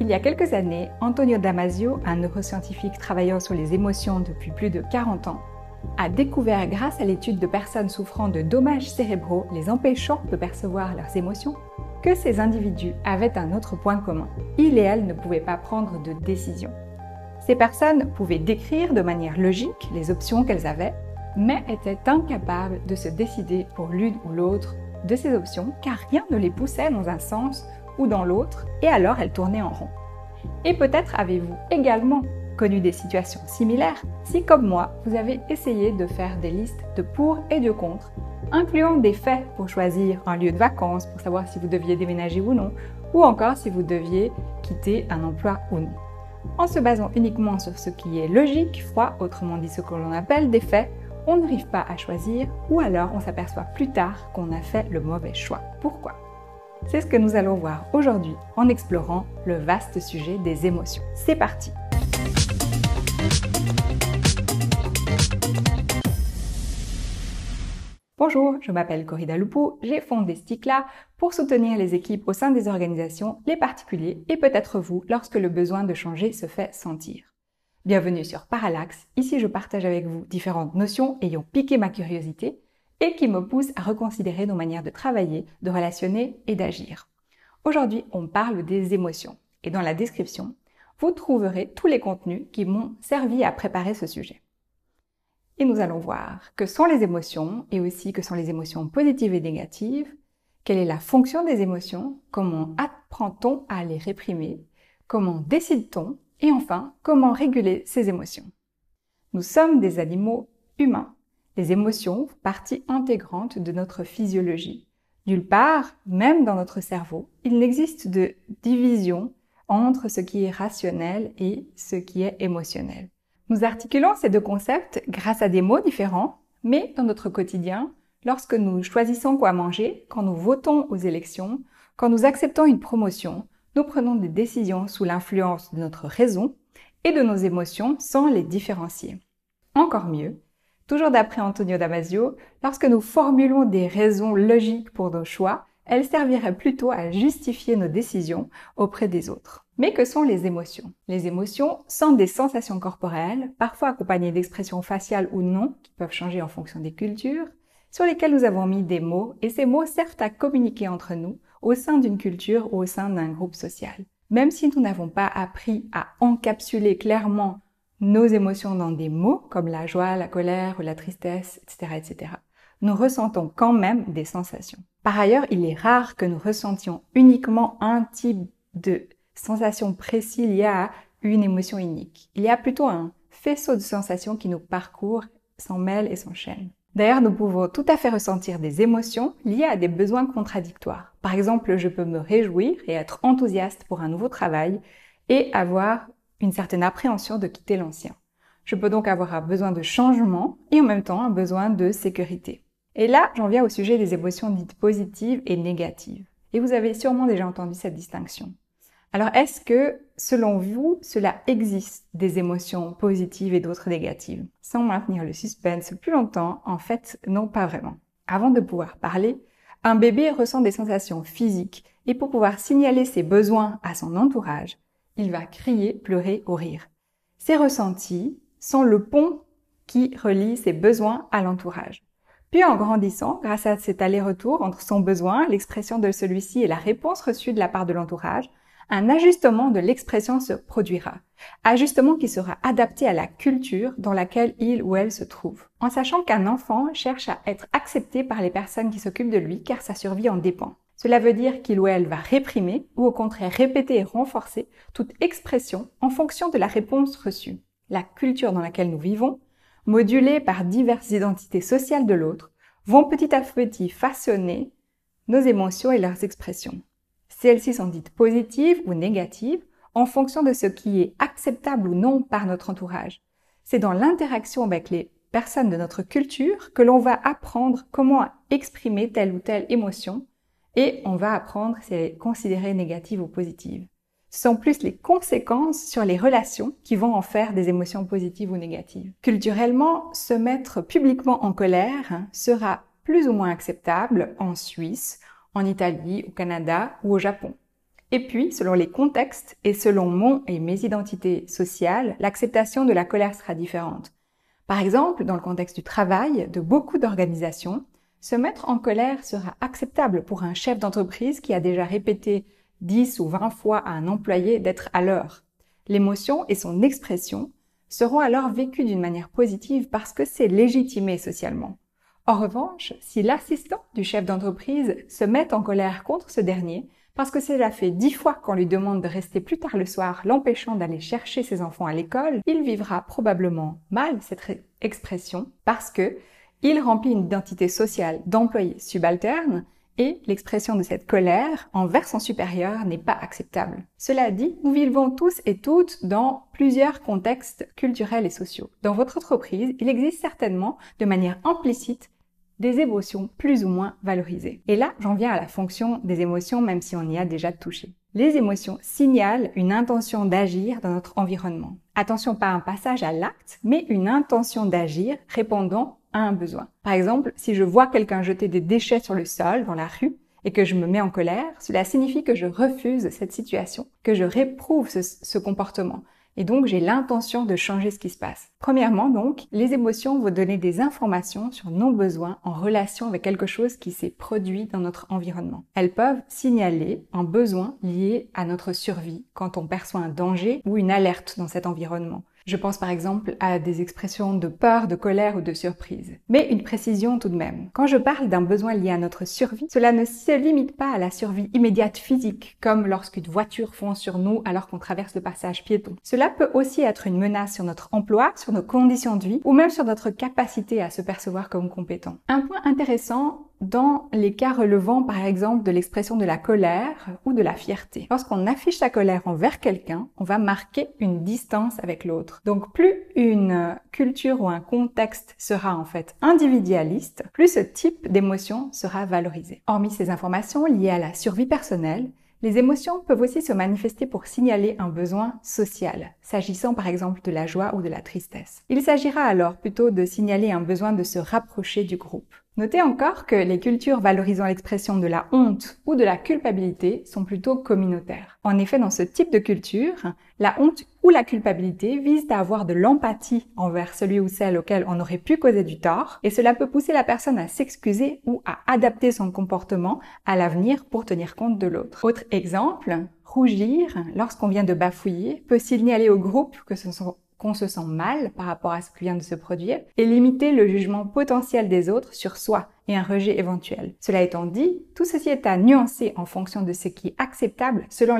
Il y a quelques années, Antonio Damasio, un neuroscientifique travaillant sur les émotions depuis plus de 40 ans, a découvert grâce à l'étude de personnes souffrant de dommages cérébraux les empêchant de percevoir leurs émotions que ces individus avaient un autre point commun. Ils et elles ne pouvaient pas prendre de décision. Ces personnes pouvaient décrire de manière logique les options qu'elles avaient, mais étaient incapables de se décider pour l'une ou l'autre de ces options car rien ne les poussait dans un sens dans l'autre, et alors elles tournaient en rond. Et peut-être avez-vous également connu des situations similaires si, comme moi, vous avez essayé de faire des listes de pour et de contre, incluant des faits pour choisir un lieu de vacances, pour savoir si vous deviez déménager ou non, ou encore si vous deviez quitter un emploi ou non. En se basant uniquement sur ce qui est logique, froid, autrement dit ce que l'on appelle des faits, on n'arrive pas à choisir ou alors on s'aperçoit plus tard qu'on a fait le mauvais choix. Pourquoi? C'est ce que nous allons voir aujourd'hui en explorant le vaste sujet des émotions. C'est parti Bonjour, je m'appelle Corrida Lupo, j'ai fondé Sticla pour soutenir les équipes au sein des organisations, les particuliers et peut-être vous lorsque le besoin de changer se fait sentir. Bienvenue sur Parallax, ici je partage avec vous différentes notions ayant piqué ma curiosité et qui me poussent à reconsidérer nos manières de travailler, de relationner et d'agir. Aujourd'hui, on parle des émotions et dans la description, vous trouverez tous les contenus qui m'ont servi à préparer ce sujet. Et nous allons voir que sont les émotions et aussi que sont les émotions positives et négatives, quelle est la fonction des émotions, comment apprend-on à les réprimer, comment décide-t-on et enfin, comment réguler ses émotions Nous sommes des animaux humains. Les émotions, partie intégrante de notre physiologie. Nulle part, même dans notre cerveau, il n'existe de division entre ce qui est rationnel et ce qui est émotionnel. Nous articulons ces deux concepts grâce à des mots différents, mais dans notre quotidien, lorsque nous choisissons quoi manger, quand nous votons aux élections, quand nous acceptons une promotion, nous prenons des décisions sous l'influence de notre raison et de nos émotions sans les différencier. Encore mieux, toujours d'après Antonio Damasio, lorsque nous formulons des raisons logiques pour nos choix, elles serviraient plutôt à justifier nos décisions auprès des autres. Mais que sont les émotions? Les émotions sont des sensations corporelles, parfois accompagnées d'expressions faciales ou non, qui peuvent changer en fonction des cultures, sur lesquelles nous avons mis des mots, et ces mots servent à communiquer entre nous, au sein d'une culture ou au sein d'un groupe social. Même si nous n'avons pas appris à encapsuler clairement nos émotions dans des mots comme la joie, la colère ou la tristesse, etc., etc., nous ressentons quand même des sensations. Par ailleurs, il est rare que nous ressentions uniquement un type de sensation précis lié à une émotion unique. Il y a plutôt un faisceau de sensations qui nous parcourt, s'en mêle et s'enchaîne. D'ailleurs, nous pouvons tout à fait ressentir des émotions liées à des besoins contradictoires. Par exemple, je peux me réjouir et être enthousiaste pour un nouveau travail et avoir une certaine appréhension de quitter l'ancien. Je peux donc avoir un besoin de changement et en même temps un besoin de sécurité. Et là, j'en viens au sujet des émotions dites positives et négatives. Et vous avez sûrement déjà entendu cette distinction. Alors, est-ce que, selon vous, cela existe des émotions positives et d'autres négatives? Sans maintenir le suspense plus longtemps, en fait, non pas vraiment. Avant de pouvoir parler, un bébé ressent des sensations physiques et pour pouvoir signaler ses besoins à son entourage, il va crier, pleurer ou rire. Ces ressentis sont le pont qui relie ses besoins à l'entourage. Puis en grandissant, grâce à cet aller-retour entre son besoin, l'expression de celui-ci et la réponse reçue de la part de l'entourage, un ajustement de l'expression se produira. Ajustement qui sera adapté à la culture dans laquelle il ou elle se trouve. En sachant qu'un enfant cherche à être accepté par les personnes qui s'occupent de lui car sa survie en dépend. Cela veut dire qu'il ou elle va réprimer ou au contraire répéter et renforcer toute expression en fonction de la réponse reçue. La culture dans laquelle nous vivons, modulée par diverses identités sociales de l'autre, vont petit à petit façonner nos émotions et leurs expressions. Celles-ci sont dites positives ou négatives en fonction de ce qui est acceptable ou non par notre entourage. C'est dans l'interaction avec les personnes de notre culture que l'on va apprendre comment exprimer telle ou telle émotion et on va apprendre si elle est considérée négative ou positive. Ce sont plus les conséquences sur les relations qui vont en faire des émotions positives ou négatives. Culturellement, se mettre publiquement en colère sera plus ou moins acceptable en Suisse, en Italie, au Canada ou au Japon. Et puis, selon les contextes et selon mon et mes identités sociales, l'acceptation de la colère sera différente. Par exemple, dans le contexte du travail de beaucoup d'organisations, se mettre en colère sera acceptable pour un chef d'entreprise qui a déjà répété 10 ou 20 fois à un employé d'être à l'heure. L'émotion et son expression seront alors vécues d'une manière positive parce que c'est légitimé socialement. En revanche, si l'assistant du chef d'entreprise se met en colère contre ce dernier, parce que cela fait dix fois qu'on lui demande de rester plus tard le soir, l'empêchant d'aller chercher ses enfants à l'école, il vivra probablement mal cette expression parce que il remplit une identité sociale d'employé subalterne et l'expression de cette colère envers son supérieur n'est pas acceptable. Cela dit, nous vivons tous et toutes dans plusieurs contextes culturels et sociaux. Dans votre entreprise, il existe certainement, de manière implicite, des émotions plus ou moins valorisées. Et là, j'en viens à la fonction des émotions, même si on y a déjà touché. Les émotions signalent une intention d'agir dans notre environnement. Attention, pas un passage à l'acte, mais une intention d'agir répondant un besoin. Par exemple, si je vois quelqu'un jeter des déchets sur le sol dans la rue et que je me mets en colère, cela signifie que je refuse cette situation, que je réprouve ce comportement. Et donc, j'ai l'intention de changer ce qui se passe. Premièrement, donc, les émotions vont donner des informations sur nos besoins en relation avec quelque chose qui s'est produit dans notre environnement. Elles peuvent signaler un besoin lié à notre survie quand on perçoit un danger ou une alerte dans cet environnement. Je pense par exemple à des expressions de peur, de colère ou de surprise. Mais une précision tout de même. Quand je parle d'un besoin lié à notre survie, cela ne se limite pas à la survie immédiate physique, comme lorsqu'une voiture fonce sur nous alors qu'on traverse le passage piéton. Cela peut aussi être une menace sur notre emploi, sur nos conditions de vie ou même sur notre capacité à se percevoir comme compétent. Un point intéressant dans les cas relevant par exemple de l'expression de la colère ou de la fierté. Lorsqu'on affiche sa colère envers quelqu'un, on va marquer une distance avec l'autre. Donc plus une culture ou un contexte sera en fait individualiste, plus ce type d'émotion sera valorisé. Hormis ces informations liées à la survie personnelle, les émotions peuvent aussi se manifester pour signaler un besoin social, s'agissant par exemple de la joie ou de la tristesse. Il s'agira alors plutôt de signaler un besoin de se rapprocher du groupe. Notez encore que les cultures valorisant l'expression de la honte ou de la culpabilité sont plutôt communautaires. En effet, dans ce type de culture, la honte ou la culpabilité visent à avoir de l'empathie envers celui ou celle auquel on aurait pu causer du tort, et cela peut pousser la personne à s'excuser ou à adapter son comportement à l'avenir pour tenir compte de l'autre. Autre exemple, rougir lorsqu'on vient de bafouiller peut signaler au groupe que ce sont qu'on se sent mal par rapport à ce qui vient de se produire et limiter le jugement potentiel des autres sur soi et un rejet éventuel. Cela étant dit, tout ceci est à nuancer en fonction de ce qui est acceptable selon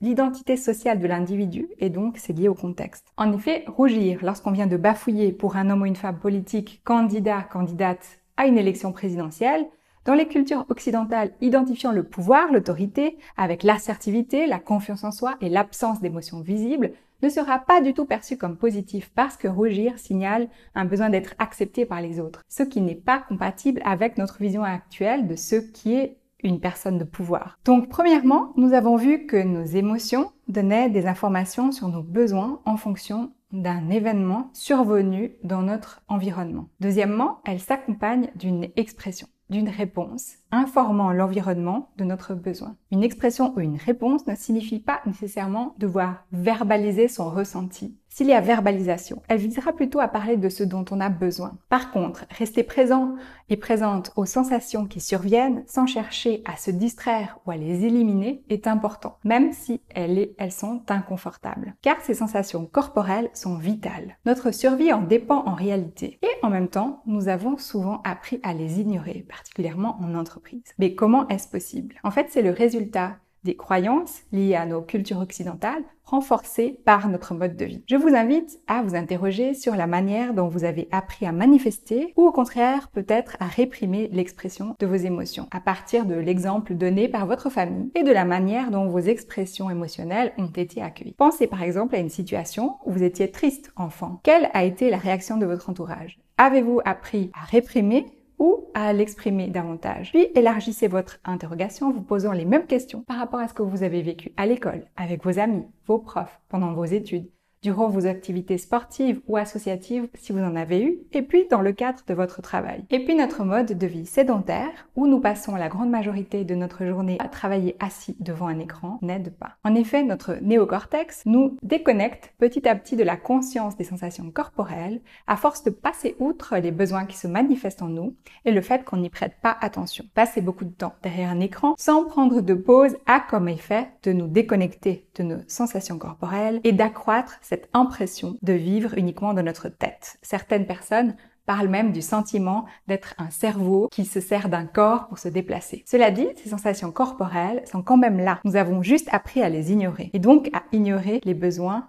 l'identité sociale de l'individu et donc c'est lié au contexte. En effet, rougir lorsqu'on vient de bafouiller pour un homme ou une femme politique, candidat, candidate à une élection présidentielle, dans les cultures occidentales identifiant le pouvoir, l'autorité, avec l'assertivité, la confiance en soi et l'absence d'émotions visibles, ne sera pas du tout perçu comme positif parce que rougir signale un besoin d'être accepté par les autres, ce qui n'est pas compatible avec notre vision actuelle de ce qui est une personne de pouvoir. Donc premièrement, nous avons vu que nos émotions donnaient des informations sur nos besoins en fonction d'un événement survenu dans notre environnement. Deuxièmement, elles s'accompagnent d'une expression d'une réponse informant l'environnement de notre besoin. Une expression ou une réponse ne signifie pas nécessairement devoir verbaliser son ressenti. S'il y a verbalisation, elle visera plutôt à parler de ce dont on a besoin. Par contre, rester présent et présente aux sensations qui surviennent sans chercher à se distraire ou à les éliminer est important, même si elles, elles sont inconfortables. Car ces sensations corporelles sont vitales. Notre survie en dépend en réalité. Et en même temps, nous avons souvent appris à les ignorer, particulièrement en entreprise. Mais comment est-ce possible? En fait, c'est le résultat des croyances liées à nos cultures occidentales renforcées par notre mode de vie. Je vous invite à vous interroger sur la manière dont vous avez appris à manifester ou au contraire peut-être à réprimer l'expression de vos émotions à partir de l'exemple donné par votre famille et de la manière dont vos expressions émotionnelles ont été accueillies. Pensez par exemple à une situation où vous étiez triste enfant. Quelle a été la réaction de votre entourage? Avez-vous appris à réprimer ou à l'exprimer davantage. Puis élargissez votre interrogation en vous posant les mêmes questions par rapport à ce que vous avez vécu à l'école, avec vos amis, vos profs, pendant vos études, durant vos activités sportives ou associatives si vous en avez eu, et puis dans le cadre de votre travail. Et puis notre mode de vie sédentaire, où nous passons la grande majorité de notre journée à travailler assis devant un écran, n'aide pas. En effet, notre néocortex nous déconnecte petit à petit de la conscience des sensations corporelles à force de passer outre les besoins qui se manifestent en nous et le fait qu'on n'y prête pas attention. Passer beaucoup de temps derrière un écran sans prendre de pause a comme effet de nous déconnecter de nos sensations corporelles et d'accroître impression de vivre uniquement dans notre tête. Certaines personnes parlent même du sentiment d'être un cerveau qui se sert d'un corps pour se déplacer. Cela dit, ces sensations corporelles sont quand même là. Nous avons juste appris à les ignorer et donc à ignorer les besoins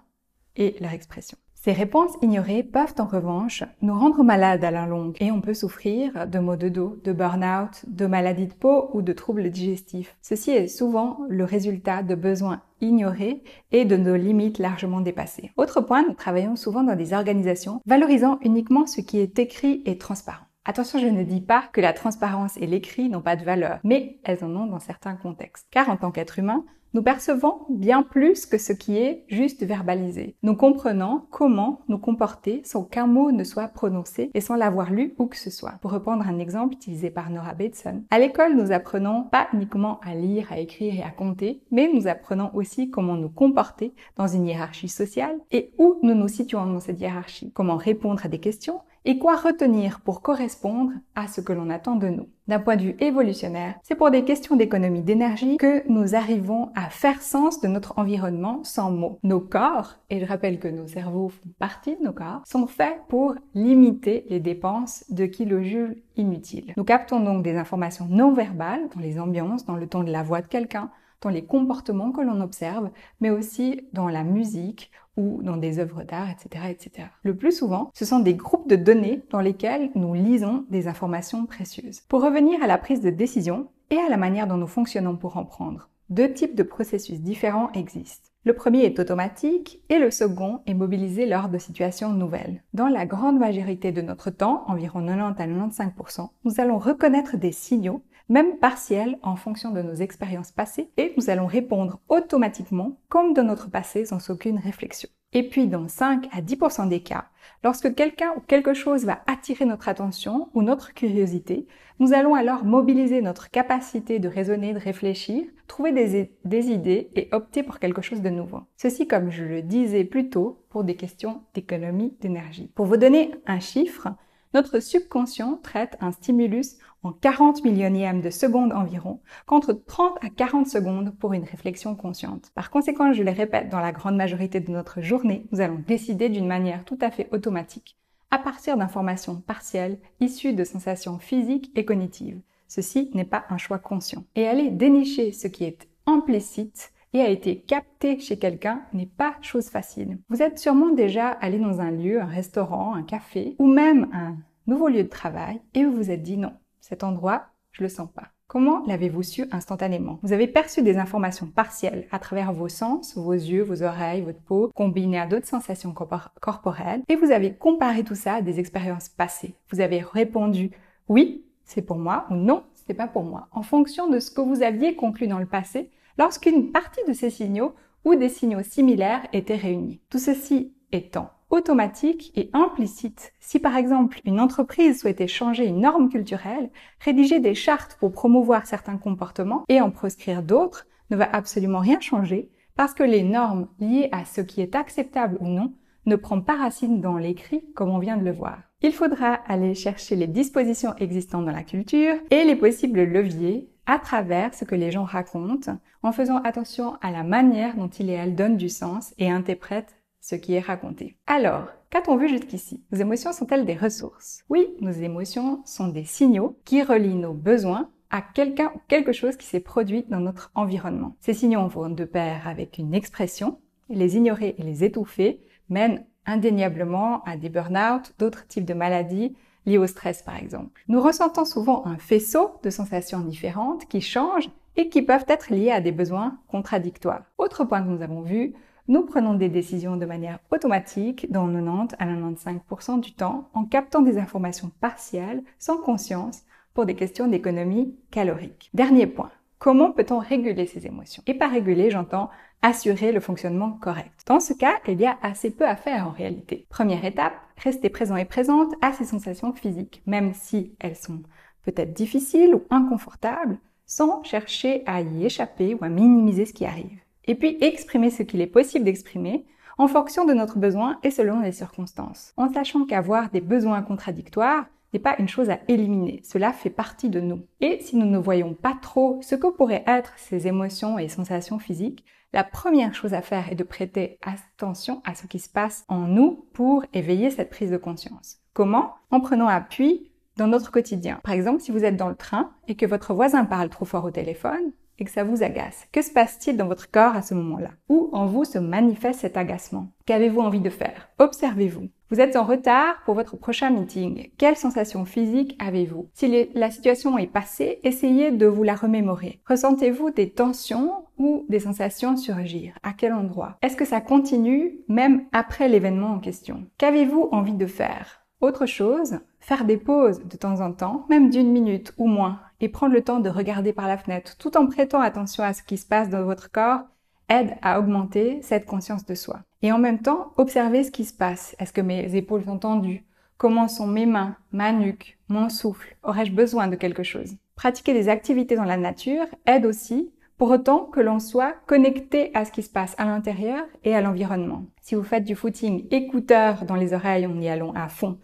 et leur expression. Ces réponses ignorées peuvent en revanche nous rendre malades à la longue et on peut souffrir de maux de dos, de burn-out, de maladies de peau ou de troubles digestifs. Ceci est souvent le résultat de besoins ignorés et de nos limites largement dépassées. Autre point, nous travaillons souvent dans des organisations valorisant uniquement ce qui est écrit et transparent. Attention, je ne dis pas que la transparence et l'écrit n'ont pas de valeur, mais elles en ont dans certains contextes. Car en tant qu'être humain, nous percevons bien plus que ce qui est juste verbalisé. Nous comprenons comment nous comporter sans qu'un mot ne soit prononcé et sans l'avoir lu ou que ce soit. Pour reprendre un exemple utilisé par Nora Bateson, à l'école, nous apprenons pas uniquement à lire, à écrire et à compter, mais nous apprenons aussi comment nous comporter dans une hiérarchie sociale et où nous nous situons dans cette hiérarchie, comment répondre à des questions et quoi retenir pour correspondre à ce que l'on attend de nous. D'un point de vue évolutionnaire, c'est pour des questions d'économie d'énergie que nous arrivons à faire sens de notre environnement sans mots. Nos corps, et je rappelle que nos cerveaux font partie de nos corps, sont faits pour limiter les dépenses de kilojoules inutiles. Nous captons donc des informations non verbales dans les ambiances, dans le ton de la voix de quelqu'un, dans les comportements que l'on observe, mais aussi dans la musique ou dans des œuvres d'art, etc., etc. Le plus souvent, ce sont des groupes de données dans lesquels nous lisons des informations précieuses. Pour revenir à la prise de décision et à la manière dont nous fonctionnons pour en prendre, deux types de processus différents existent. Le premier est automatique et le second est mobilisé lors de situations nouvelles. Dans la grande majorité de notre temps, environ 90 à 95%, nous allons reconnaître des signaux même partiel en fonction de nos expériences passées, et nous allons répondre automatiquement comme dans notre passé sans aucune réflexion. Et puis dans 5 à 10% des cas, lorsque quelqu'un ou quelque chose va attirer notre attention ou notre curiosité, nous allons alors mobiliser notre capacité de raisonner, de réfléchir, trouver des, des idées et opter pour quelque chose de nouveau. Ceci, comme je le disais plus tôt, pour des questions d'économie d'énergie. Pour vous donner un chiffre, notre subconscient traite un stimulus en 40 millionièmes de seconde environ, contre 30 à 40 secondes pour une réflexion consciente. Par conséquent, je le répète, dans la grande majorité de notre journée, nous allons décider d'une manière tout à fait automatique, à partir d'informations partielles issues de sensations physiques et cognitives. Ceci n'est pas un choix conscient. Et aller dénicher ce qui est implicite et a été capté chez quelqu'un n'est pas chose facile. Vous êtes sûrement déjà allé dans un lieu, un restaurant, un café ou même un nouveau lieu de travail et vous vous êtes dit non, cet endroit, je le sens pas. Comment l'avez-vous su instantanément? Vous avez perçu des informations partielles à travers vos sens, vos yeux, vos oreilles, votre peau, combinées à d'autres sensations corporelles, et vous avez comparé tout ça à des expériences passées. Vous avez répondu oui, c'est pour moi ou non, c'est pas pour moi, en fonction de ce que vous aviez conclu dans le passé lorsqu'une partie de ces signaux ou des signaux similaires étaient réunis. Tout ceci étant automatique et implicite. Si par exemple une entreprise souhaitait changer une norme culturelle, rédiger des chartes pour promouvoir certains comportements et en proscrire d'autres ne va absolument rien changer parce que les normes liées à ce qui est acceptable ou non ne prend pas racine dans l'écrit comme on vient de le voir. Il faudra aller chercher les dispositions existantes dans la culture et les possibles leviers à travers ce que les gens racontent, en faisant attention à la manière dont il et elle donnent du sens et interprètent ce qui est raconté. Alors, qu'a-t-on vu jusqu'ici? Nos émotions sont-elles des ressources? Oui, nos émotions sont des signaux qui relient nos besoins à quelqu'un ou quelque chose qui s'est produit dans notre environnement. Ces signaux vont de pair avec une expression. Les ignorer et les étouffer mènent indéniablement à des burn-out, d'autres types de maladies, liées au stress par exemple. Nous ressentons souvent un faisceau de sensations différentes qui changent et qui peuvent être liées à des besoins contradictoires. Autre point que nous avons vu, nous prenons des décisions de manière automatique dans 90 à 95% du temps en captant des informations partielles sans conscience pour des questions d'économie calorique. Dernier point. Comment peut-on réguler ces émotions? Et par réguler, j'entends assurer le fonctionnement correct. Dans ce cas, il y a assez peu à faire en réalité. Première étape, rester présent et présente à ces sensations physiques, même si elles sont peut-être difficiles ou inconfortables, sans chercher à y échapper ou à minimiser ce qui arrive. Et puis exprimer ce qu'il est possible d'exprimer en fonction de notre besoin et selon les circonstances, en sachant qu'avoir des besoins contradictoires n'est pas une chose à éliminer, cela fait partie de nous. Et si nous ne voyons pas trop ce que pourraient être ces émotions et sensations physiques, la première chose à faire est de prêter attention à ce qui se passe en nous pour éveiller cette prise de conscience. Comment? En prenant appui dans notre quotidien. Par exemple, si vous êtes dans le train et que votre voisin parle trop fort au téléphone, et que ça vous agace. Que se passe-t-il dans votre corps à ce moment-là? Où en vous se manifeste cet agacement? Qu'avez-vous envie de faire? Observez-vous. Vous êtes en retard pour votre prochain meeting. Quelle sensation physique avez-vous? Si la situation est passée, essayez de vous la remémorer. Ressentez-vous des tensions ou des sensations surgir. À quel endroit? Est-ce que ça continue même après l'événement en question? Qu'avez-vous envie de faire? Autre chose, faire des pauses de temps en temps, même d'une minute ou moins, et prendre le temps de regarder par la fenêtre tout en prêtant attention à ce qui se passe dans votre corps aide à augmenter cette conscience de soi. Et en même temps, observer ce qui se passe. Est-ce que mes épaules sont tendues? Comment sont mes mains, ma nuque, mon souffle? Aurais-je besoin de quelque chose? Pratiquer des activités dans la nature aide aussi pour autant que l'on soit connecté à ce qui se passe à l'intérieur et à l'environnement. Si vous faites du footing écouteur dans les oreilles, on y allons à fond.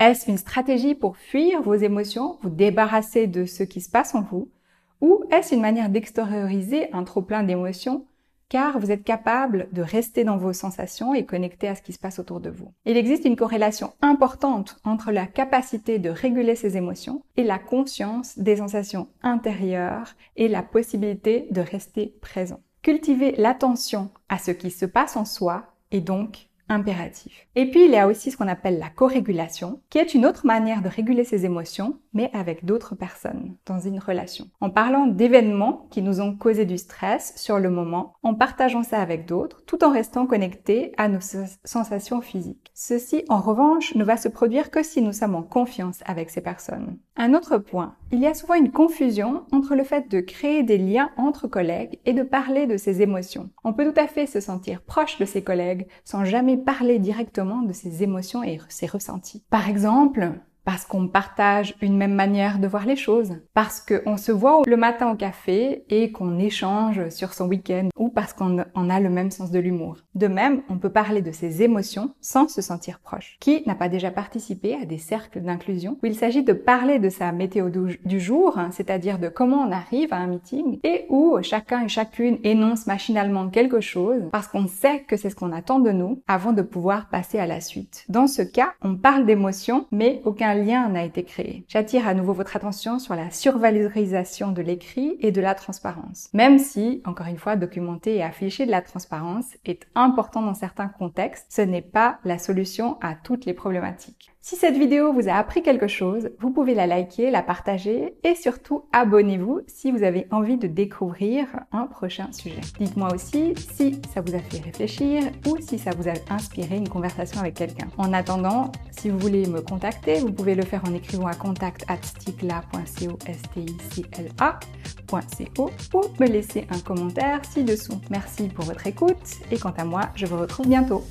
Est-ce une stratégie pour fuir vos émotions, vous débarrasser de ce qui se passe en vous? Ou est-ce une manière d'extérioriser un trop plein d'émotions car vous êtes capable de rester dans vos sensations et connecté à ce qui se passe autour de vous. Il existe une corrélation importante entre la capacité de réguler ses émotions et la conscience des sensations intérieures et la possibilité de rester présent. Cultiver l'attention à ce qui se passe en soi et donc impératif. Et puis, il y a aussi ce qu'on appelle la co-régulation, qui est une autre manière de réguler ses émotions, mais avec d'autres personnes, dans une relation. En parlant d'événements qui nous ont causé du stress sur le moment, en partageant ça avec d'autres, tout en restant connectés à nos sensations physiques. Ceci, en revanche, ne va se produire que si nous sommes en confiance avec ces personnes. Un autre point, il y a souvent une confusion entre le fait de créer des liens entre collègues et de parler de ses émotions. On peut tout à fait se sentir proche de ses collègues sans jamais parler directement de ses émotions et ses ressentis. Par exemple, parce qu'on partage une même manière de voir les choses, parce qu'on se voit le matin au café et qu'on échange sur son week-end, ou parce qu'on a le même sens de l'humour. De même, on peut parler de ses émotions sans se sentir proche. Qui n'a pas déjà participé à des cercles d'inclusion où il s'agit de parler de sa météo du jour, hein, c'est-à-dire de comment on arrive à un meeting, et où chacun et chacune énonce machinalement quelque chose parce qu'on sait que c'est ce qu'on attend de nous avant de pouvoir passer à la suite. Dans ce cas, on parle d'émotions, mais aucun lien n'a été créé. J'attire à nouveau votre attention sur la survalorisation de l'écrit et de la transparence. Même si, encore une fois, documenter et afficher de la transparence est important dans certains contextes, ce n'est pas la solution à toutes les problématiques. Si cette vidéo vous a appris quelque chose, vous pouvez la liker, la partager et surtout abonnez-vous si vous avez envie de découvrir un prochain sujet. Dites-moi aussi si ça vous a fait réfléchir ou si ça vous a inspiré une conversation avec quelqu'un. En attendant, si vous voulez me contacter, vous pouvez le faire en écrivant à contact ou me laisser un commentaire ci-dessous. Merci pour votre écoute et quant à moi, je vous retrouve bientôt.